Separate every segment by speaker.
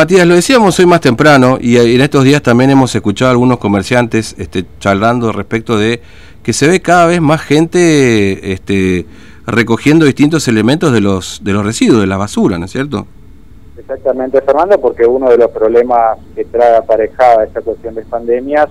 Speaker 1: Matías, lo decíamos hoy más temprano y en estos días también hemos escuchado a algunos comerciantes este, charlando respecto de que se ve cada vez más gente este, recogiendo distintos elementos de los, de los residuos, de la basura, ¿no es cierto?
Speaker 2: Exactamente, Fernando, porque uno de los problemas que trae aparejada esta cuestión de pandemias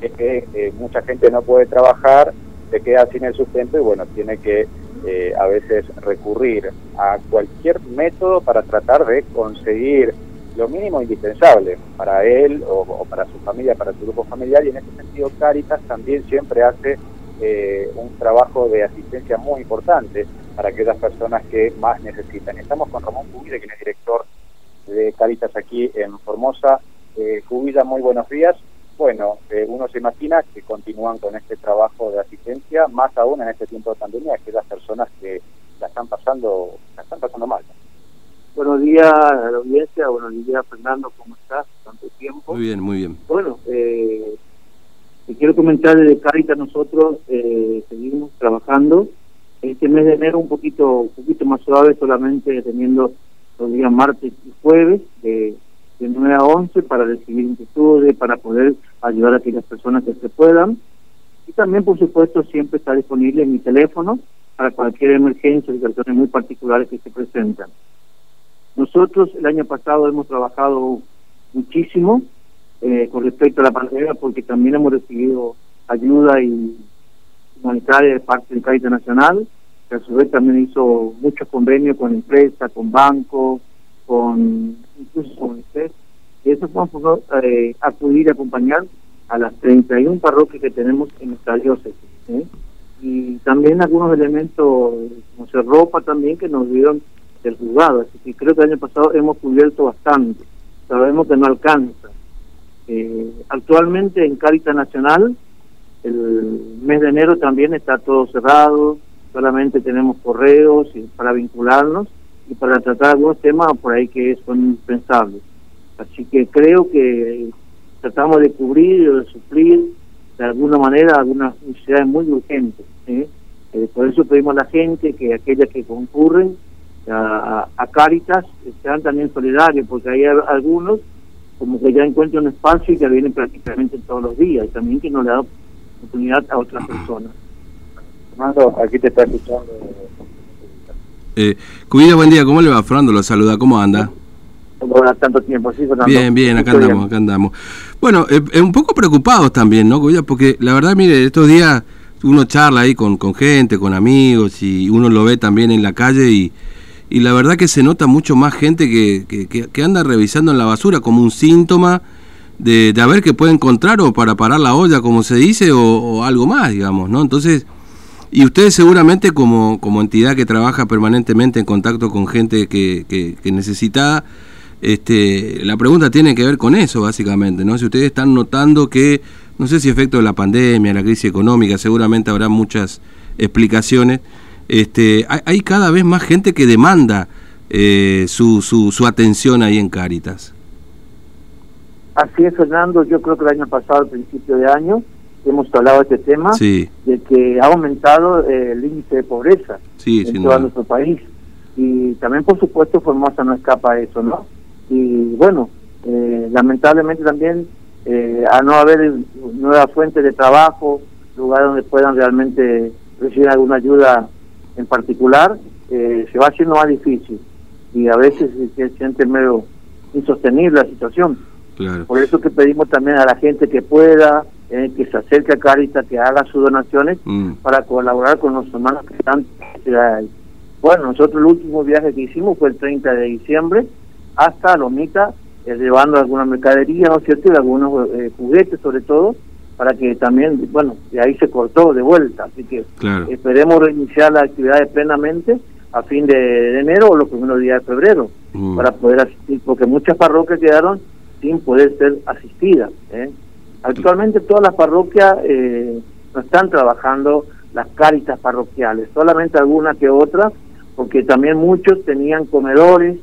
Speaker 2: es que eh, mucha gente no puede trabajar, se queda sin el sustento y bueno, tiene que eh, a veces recurrir a cualquier método para tratar de conseguir lo mínimo indispensable para él o, para su familia, para su grupo familiar y en ese sentido Caritas también siempre hace eh, un trabajo de asistencia muy importante para aquellas personas que más necesitan. Estamos con Ramón Cubide, que es director de Caritas aquí en Formosa. Eh, muy buenos días. Bueno, eh, uno se imagina que continúan con este trabajo de asistencia, más aún en este tiempo de pandemia, aquellas personas que la están pasando, la están pasando mal.
Speaker 3: Buenos días a la audiencia, buenos días Fernando, ¿cómo estás? Tanto tiempo.
Speaker 1: Muy bien, muy bien.
Speaker 3: Bueno, eh, te quiero comentar desde Caritas nosotros eh, seguimos trabajando. Este mes de enero un poquito, un poquito más suave, solamente teniendo los días martes y jueves de, de 9 a 11 para recibir inquietudes, para poder ayudar a aquellas personas que se puedan. Y también, por supuesto, siempre está disponible en mi teléfono para cualquier emergencia, situaciones muy particulares que se presentan. Nosotros el año pasado hemos trabajado muchísimo eh, con respecto a la pandemia porque también hemos recibido ayuda y humanitaria de parte del Caritas Nacional, que a su vez también hizo muchos convenios con empresas, con bancos, con incluso con ustedes. Y eso fue eh, acudir y acompañar a las 31 parroquias que tenemos en nuestra diócesis. ¿eh? Y también algunos elementos, como ropa también, que nos dieron del juzgado. Así que creo que el año pasado hemos cubierto bastante. Sabemos que no alcanza. Eh, actualmente en Caritas Nacional, el mes de enero también está todo cerrado, solamente tenemos correos para vincularnos y para tratar algunos temas por ahí que son indispensables. Así que creo que tratamos de cubrir o de suplir de alguna manera algunas necesidades muy urgentes. ¿eh? Eh, por eso pedimos a la gente que aquellas que concurren a, a Cáritas sean también solidarios, porque hay algunos como que ya encuentran un espacio y que vienen prácticamente todos los días, y también que no le da oportunidad a otras personas.
Speaker 2: Fernando, aquí te está escuchando.
Speaker 1: Eh, buen día, ¿cómo le va? Fernando lo saluda, ¿cómo anda?
Speaker 3: Tanto tiempo, sí, Fernando.
Speaker 1: Bien, bien, acá andamos, acá andamos. Bueno, eh, un poco preocupados también, ¿no, Cuida? Porque la verdad, mire, estos días uno charla ahí con, con gente, con amigos, y uno lo ve también en la calle y y la verdad que se nota mucho más gente que, que, anda revisando en la basura como un síntoma de, de, a ver qué puede encontrar o para parar la olla, como se dice, o, algo más, digamos, ¿no? Entonces, y ustedes seguramente como, como entidad que trabaja permanentemente en contacto con gente que, que, necesita, este, la pregunta tiene que ver con eso, básicamente, ¿no? Si ustedes están notando que, no sé si efecto de la pandemia, la crisis económica, seguramente habrá muchas explicaciones, este, hay, cada vez más gente que demanda eh, su, su, atención ahí en Cáritas.
Speaker 3: Así es, Fernando. Yo creo que el año pasado, al principio de año, hemos hablado de este tema, de que ha aumentado eh, el índice de pobreza en todo nuestro país. Y también, por supuesto, Formosa no escapa a eso, ¿no? Y bueno, eh, lamentablemente también, a no haber nueva fuente de trabajo, lugar donde puedan realmente recibir alguna ayuda en particular eh, se va haciendo más difícil y a veces se siente medio insostenible la situación. Por eso que pedimos también a la gente que pueda, eh, que se acerque a Caritas, que haga sus donaciones mm. para colaborar con los hermanos que están Bueno, nosotros el último viaje que hicimos fue el 30 de diciembre hasta Lomita, eh, llevando alguna mercadería, ¿no es cierto? Y algunos juguetes sobre todo, para que también, bueno, de ahí se cortó de vuelta, así que esperemos reiniciar las actividades plenamente a fin de, enero o los primeros días de febrero, mm. para poder asistir, porque muchas parroquias quedaron sin poder ser asistidas. ¿eh? Actualmente todas las parroquias eh, no están trabajando las cáritas parroquiales, solamente algunas que otras, porque también muchos tenían comedores,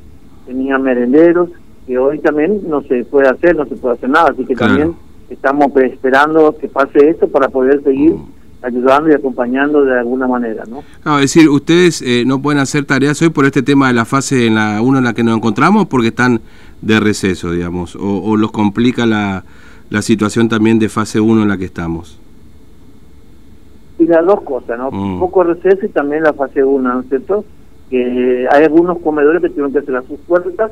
Speaker 3: tenían merenderos, que hoy también no se puede hacer, no se puede hacer nada, así que también estamos esperando que pase esto para poder seguir mm. ayudando y acompañando de alguna manera, ¿no?
Speaker 1: es decir, ustedes eh, no pueden hacer tareas hoy por este tema de la fase en la 1 en la que nos encontramos, porque están de receso, digamos, o, los complica la, la situación también de fase 1 en la que estamos.
Speaker 3: Y las dos cosas, ¿no? Un mm. poco receso y también la fase 1, ¿no es cierto? Que hay algunos comedores que tuvieron que cerrar sus puertas,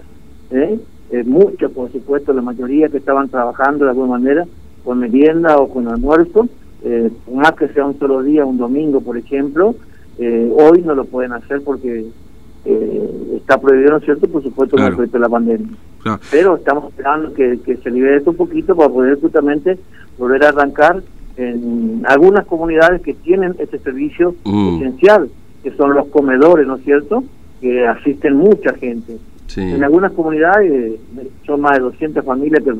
Speaker 3: ¿eh? Eh, muchos, por supuesto, la mayoría que estaban trabajando de alguna manera, con merienda o con almuerzo, eh, más que sea un solo día, un domingo, por ejemplo, eh, hoy no lo pueden hacer porque eh, está prohibido, ¿no es cierto? Por supuesto, claro. la pandemia. Pero estamos esperando que, se libere esto un poquito para poder justamente volver a arrancar en algunas comunidades que tienen ese servicio mm. esencial, que son los comedores, ¿no es cierto? Que asisten mucha gente. En algunas comunidades son más de 200 familias que,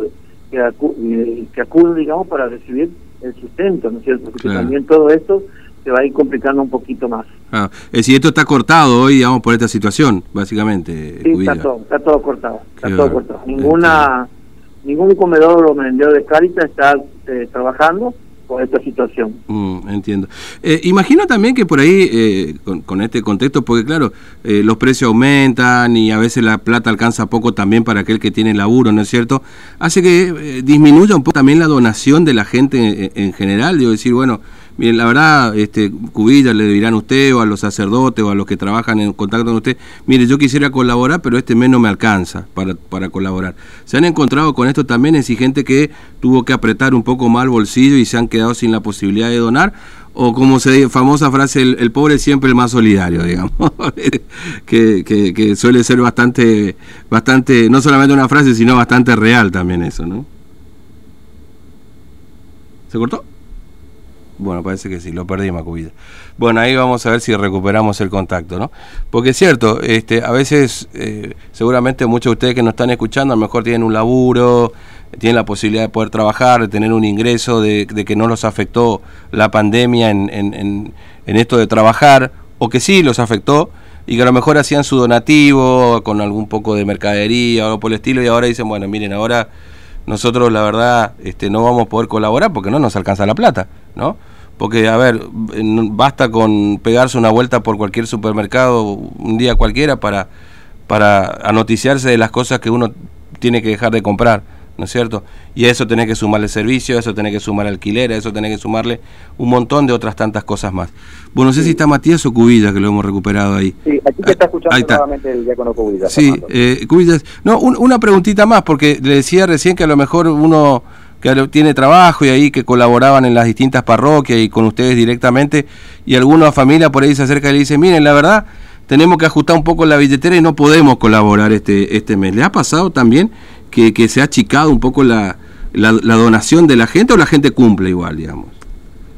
Speaker 3: que, que acuden, digamos, para recibir el sustento, ¿no es cierto? Porque también todo esto se va a ir complicando un poquito más.
Speaker 1: Ah, es decir, esto está cortado hoy, digamos, por esta situación, básicamente.
Speaker 3: Sí, está todo, está todo cortado, está todo cortado. Ninguna, ningún comedor o vendedor de Caritas está eh, trabajando por esta situación.
Speaker 1: Mm, entiendo. Eh, imagino también que por ahí, eh, con, este contexto, porque claro, los precios aumentan y a veces la plata alcanza poco también para aquel que tiene laburo, ¿no es cierto? Hace que disminuya un poco también la donación de la gente en, en general, digo, decir, bueno, Miren, la verdad, este, Cubilla le dirán a usted o a los sacerdotes o a los que trabajan en contacto con usted, mire, yo quisiera colaborar, pero este mes no me alcanza para, para colaborar. ¿Se han encontrado con esto también? Es gente que tuvo que apretar un poco más el bolsillo y se han quedado sin la posibilidad de donar, o como se dice, famosa frase, el, el, pobre siempre el más solidario, digamos, que, suele ser bastante, bastante, no solamente una frase, sino bastante real también eso, ¿no? ¿Se cortó? Bueno, parece que sí, lo perdí Macubilla. Bueno, ahí vamos a ver si recuperamos el contacto, ¿no? Porque es cierto, este, a veces, eh, seguramente muchos de ustedes que nos están escuchando, a lo mejor tienen un laburo, tienen la posibilidad de poder trabajar, de tener un ingreso, de, que no los afectó la pandemia en, en, en, esto de trabajar, o que sí los afectó, y que a lo mejor hacían su donativo con algún poco de mercadería o algo por el estilo, y ahora dicen, bueno, miren, ahora nosotros la verdad este, no vamos a poder colaborar porque no nos alcanza la plata, ¿no? Porque, a ver, basta con pegarse una vuelta por cualquier supermercado un día cualquiera para, para anoticiarse de las cosas que uno tiene que dejar de comprar. ¿No es cierto? Y a eso tenés que sumarle servicio, a eso tenés que sumar alquiler, a eso tenés que sumarle un montón de otras tantas cosas más. Bueno, no sé si está Matías o Cubillas, que lo hemos recuperado ahí.
Speaker 2: Sí, aquí te está escuchando nuevamente el diácono Cubillas.
Speaker 1: Sí, eh, Cubillas. No, una preguntita más, porque le decía recién que a lo mejor uno que tiene trabajo y ahí que colaboraban en las distintas parroquias y con ustedes directamente, y alguna familia por ahí se acerca y le dice, miren, la verdad, tenemos que ajustar un poco la billetera y no podemos colaborar este, este mes. ¿Le ha pasado también que, se ha achicado un poco la, la, donación de la gente o la gente cumple igual, digamos?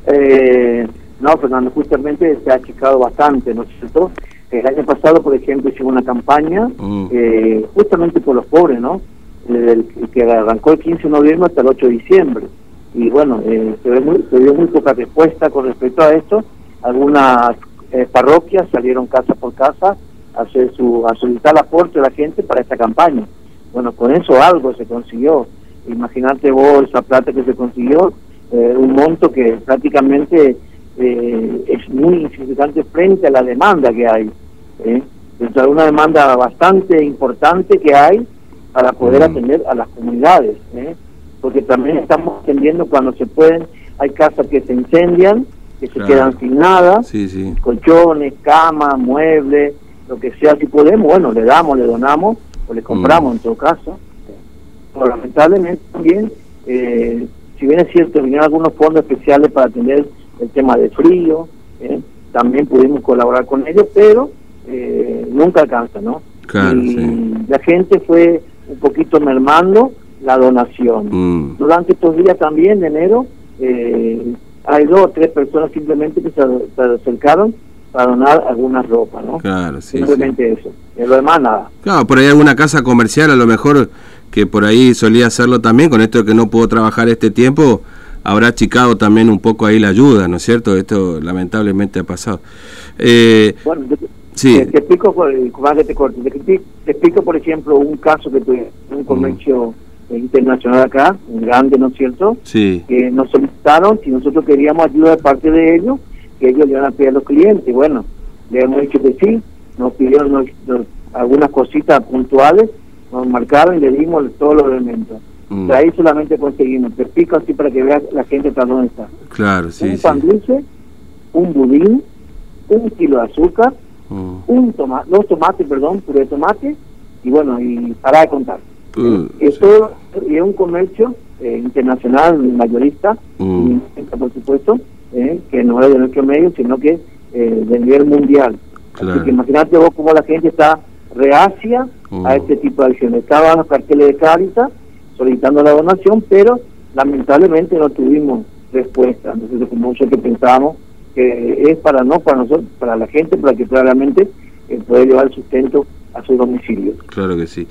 Speaker 3: Eh, no, Fernando, justamente se ha achicado bastante, ¿no es cierto? El año pasado, por ejemplo, hicimos una campaña mm. eh, justamente por los pobres, ¿no? El, que arrancó el 15 de noviembre hasta el 8 de diciembre. Y bueno, eh, se, ve muy, se dio muy poca respuesta con respecto a esto. Algunas eh, parroquias salieron casa por casa a, hacer su, a solicitar el aporte de la gente para esta campaña. Bueno, con eso algo se consiguió. Imagínate vos esa plata que se consiguió, eh, un monto que prácticamente eh, es muy insignificante frente a la demanda que hay. ¿eh? una demanda bastante importante que hay para poder atender a las comunidades. ¿eh? Porque también estamos atendiendo cuando se pueden, hay casas que se incendian, que se quedan sin nada, colchones, camas, muebles, lo que sea, si podemos, bueno, le damos, le donamos o le compramos en todo caso. Pero lamentablemente también, eh, si bien es cierto, vinieron algunos fondos especiales para atender el tema de frío, eh, también pudimos colaborar con ellos, pero eh, nunca alcanza, ¿no? y la gente fue un poquito mermando la donación. Mm. Durante estos días también de enero, hay dos o tres personas simplemente que se, se acercaron para donar alguna ropa, ¿no? Claro, sí. Simplemente eso. lo demás nada.
Speaker 1: Claro, por ahí alguna casa comercial a lo mejor que por ahí solía hacerlo también, con esto de que no puedo trabajar este tiempo, habrá achicado también un poco ahí la ayuda, ¿no es cierto? Esto lamentablemente ha pasado.
Speaker 3: Eh, bueno, sí. te, explico, te, te, explico, por ejemplo, un caso que tuve un comercio internacional acá, un grande, ¿no es cierto? Sí. Que nos solicitaron si nosotros queríamos ayuda de parte de ellos que ellos le van a pedir a los clientes. Bueno, le hemos dicho que sí, nos pidieron algunas cositas puntuales nos marcaron y le dimos todos los elementos.
Speaker 1: Mm.
Speaker 3: Ahí solamente conseguimos, te explico así para que veas la gente está dónde está.
Speaker 1: Claro, sí,
Speaker 3: un
Speaker 1: sí.
Speaker 3: pan dulce, un budín, un kilo de azúcar,
Speaker 1: Mm.
Speaker 3: un toma dos tomates, perdón, puré de tomate, y bueno, y para de contar.
Speaker 1: Uh,
Speaker 3: Esto y es un comercio eh, internacional mayorista,
Speaker 1: Mm.
Speaker 3: y por supuesto, eh, que no es de nuestro medio, sino que eh, de nivel mundial.
Speaker 1: Claro.
Speaker 3: Así que imagínate vos cómo la gente está reacia a este tipo de acciones. Estaban los carteles de Cáritas solicitando la donación, pero lamentablemente no tuvimos respuesta. Entonces, como mucho que pensábamos que es para no para nosotros, para la gente, para que claramente eh, pueda llevar el sustento a sus domicilios.
Speaker 1: Claro que sí.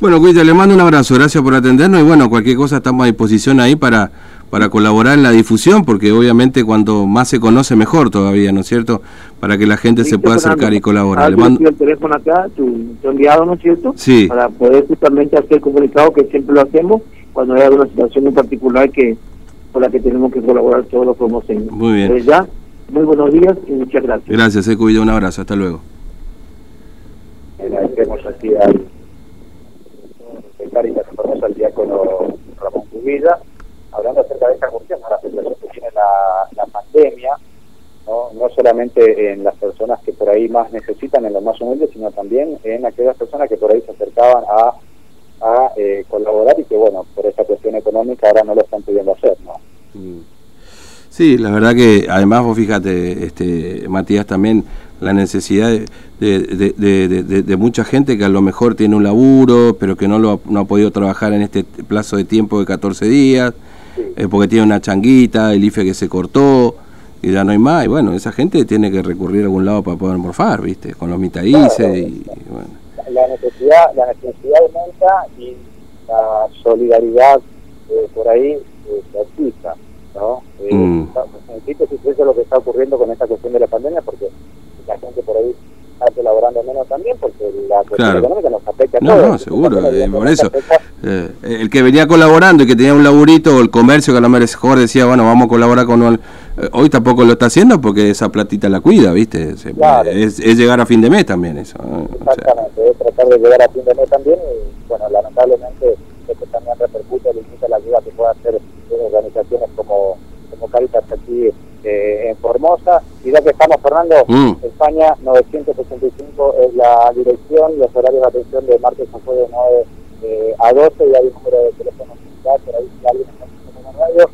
Speaker 1: Bueno, Cuita, le mando un abrazo, gracias por atendernos y bueno, cualquier cosa estamos a disposición ahí para, para colaborar en la difusión, porque obviamente cuanto más se conoce mejor todavía, ¿no es cierto? Para que la gente se pueda
Speaker 3: Fernando.
Speaker 1: acercar y colaborar.
Speaker 3: Ahora
Speaker 1: Le mando-
Speaker 3: el teléfono acá, tu, tu enviado, ¿no es cierto?
Speaker 1: Sí.
Speaker 3: Para poder justamente hacer el comunicado que siempre lo hacemos cuando hay alguna situación en particular que por la que tenemos que colaborar todos los promociones.
Speaker 1: Muy bien.
Speaker 3: Desde ya, muy buenos días y muchas gracias.
Speaker 1: Gracias, eh, Cuita, un abrazo, hasta luego.
Speaker 2: Agradecemos aquí al de Formosa, al diácono Ramón hablando acerca de esta cuestión, la situación que tiene la, la pandemia, ¿no? no solamente en las personas que por ahí más necesitan, en los más humildes, sino también en aquellas personas que por ahí se acercaban a, a eh, colaborar y que, bueno, por esa cuestión económica ahora no lo están pudiendo hacer, ¿no?
Speaker 1: Sí, la verdad que además vos fíjate, este, Matías, también la necesidad de, de, mucha gente que a lo mejor tiene un laburo, pero que no, lo, ha- no ha podido trabajar en este plazo de tiempo de 14 días, eh, porque tiene una changuita, el IFE que se cortó, y ya no hay más, y bueno, esa gente tiene que recurrir a algún lado para poder morfar, ¿viste? Con los mitadices
Speaker 2: Claro.
Speaker 1: y, y bueno.
Speaker 2: la necesidad la necesidad aumenta y la solidaridad eh, por ahí eh, se activa, ¿no? Eh,
Speaker 1: Mm.
Speaker 2: está- En síntesis, eso es lo que está ocurriendo con esta cuestión de la pandemia, porque la gente por ahí está colaborando menos también, porque la cuestión
Speaker 1: Claro.
Speaker 2: económica nos afecta a
Speaker 1: No,
Speaker 2: todos.
Speaker 1: no, seguro, eh, por eso. Eh, el que venía colaborando y que tenía un laburito o el comercio que a lo mejor decía, bueno, vamos a colaborar con el... eh, hoy tampoco lo está haciendo porque esa platita la cuida, ¿viste? Se-
Speaker 2: Claro.
Speaker 1: es, es llegar a fin de mes también eso. ¿no? O sea,
Speaker 2: Exactamente, es tratar de llegar a fin de mes también y bueno, lamentablemente esto también repercute, limita la ayuda que pueda hacer eh, organizaciones como, como Caritas aquí en Formosa. Y ya que estamos, Fernando,
Speaker 1: Mm.
Speaker 2: España 965 es la dirección, los horarios de atención de martes a jueves 9 eh, a 12 y hay un número de teléfono similar, por ahí si alguien está en el radio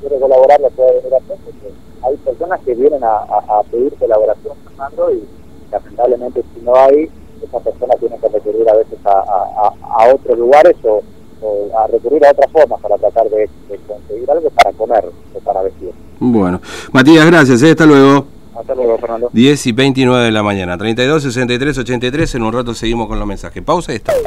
Speaker 2: quiere colaborar, lo puede venir a hacer, porque hay personas que vienen a, a- a pedir colaboración, Fernando, y lamentablemente si no hay, esas personas tienen que recurrir a veces a, a- a- a otros lugares o, o a recurrir a otras formas para tratar de, de conseguir algo para comer o para vestir.
Speaker 1: Bueno, Matías, gracias, ¿eh? hasta luego.
Speaker 2: Hasta luego, Fernando.
Speaker 1: 10 y 29 de la mañana, 32, 63, 83, en un rato seguimos con los mensajes. Pausa y estamos.